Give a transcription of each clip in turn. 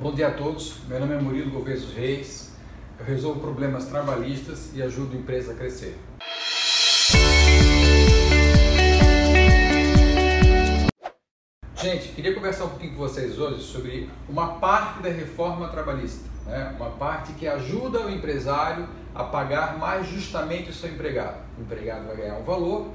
Bom dia a todos, meu nome é Murilo Gouveia Reis, eu resolvo problemas trabalhistas e ajudo a empresa a crescer. Gente, queria conversar um pouquinho com vocês hoje sobre uma parte da reforma trabalhista, né? uma parte que ajuda o empresário a pagar mais justamente o seu empregado. O empregado vai ganhar um valor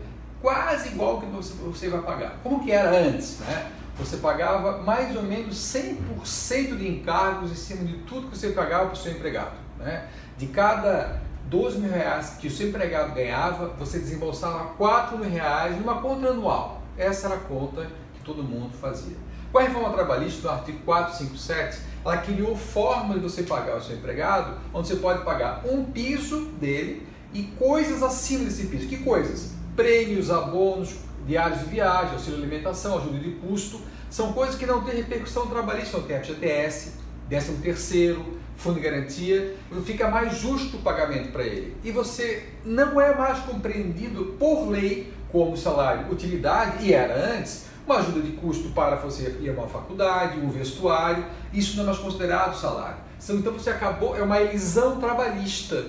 quase igual que você vai pagar. Como que era antes, né? você pagava mais ou menos 100% de encargos em cima de tudo que você pagava para o seu empregado. Né? De cada 12 mil reais que o seu empregado ganhava, você desembolsava 4 mil reais numa conta anual. Essa era a conta que todo mundo fazia. Com a reforma trabalhista, no artigo 457, ela criou formas de você pagar o seu empregado, onde você pode pagar um piso dele e coisas acima desse piso. Que coisas? Prêmios, abonos, diários de viagem, auxílio alimentação, ajuda de custo, são coisas que não têm repercussão trabalhista, não tem FGTS, 13 terceiro, fundo de garantia, fica mais justo o pagamento para ele. E você não é mais compreendido por lei como salário utilidade, e era antes, uma ajuda de custo para você ir a uma faculdade, um vestuário, isso não é mais considerado salário. Então você acabou, é uma elisão trabalhista,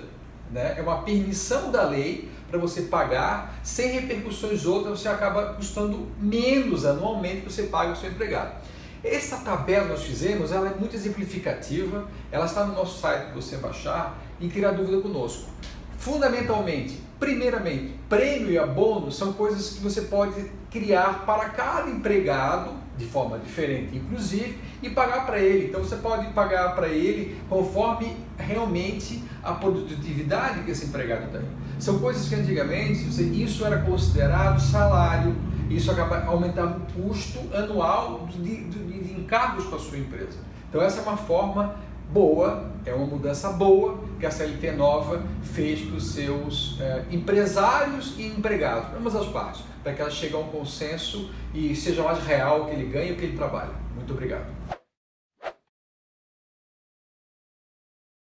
né? é uma permissão da lei para você pagar, sem repercussões outras, você acaba custando menos anualmente que você paga o seu empregado. Essa tabela que nós fizemos, ela é muito exemplificativa, ela está no nosso site para você baixar e tirar dúvida conosco. Fundamentalmente, primeiramente, prêmio e abono são coisas que você pode criar para cada empregado de forma diferente, inclusive, e pagar para ele. Então você pode pagar para ele conforme realmente a produtividade que esse empregado tem. São coisas que antigamente isso era considerado salário, isso acaba aumentando o custo anual de, de, de encargos para a sua empresa. Então essa é uma forma boa, é uma mudança boa que a CLT nova fez para os seus é, empresários e empregados, ambas as partes, para que elas cheguem a um consenso e seja mais real o que ele ganha e o que ele trabalha. Muito obrigado.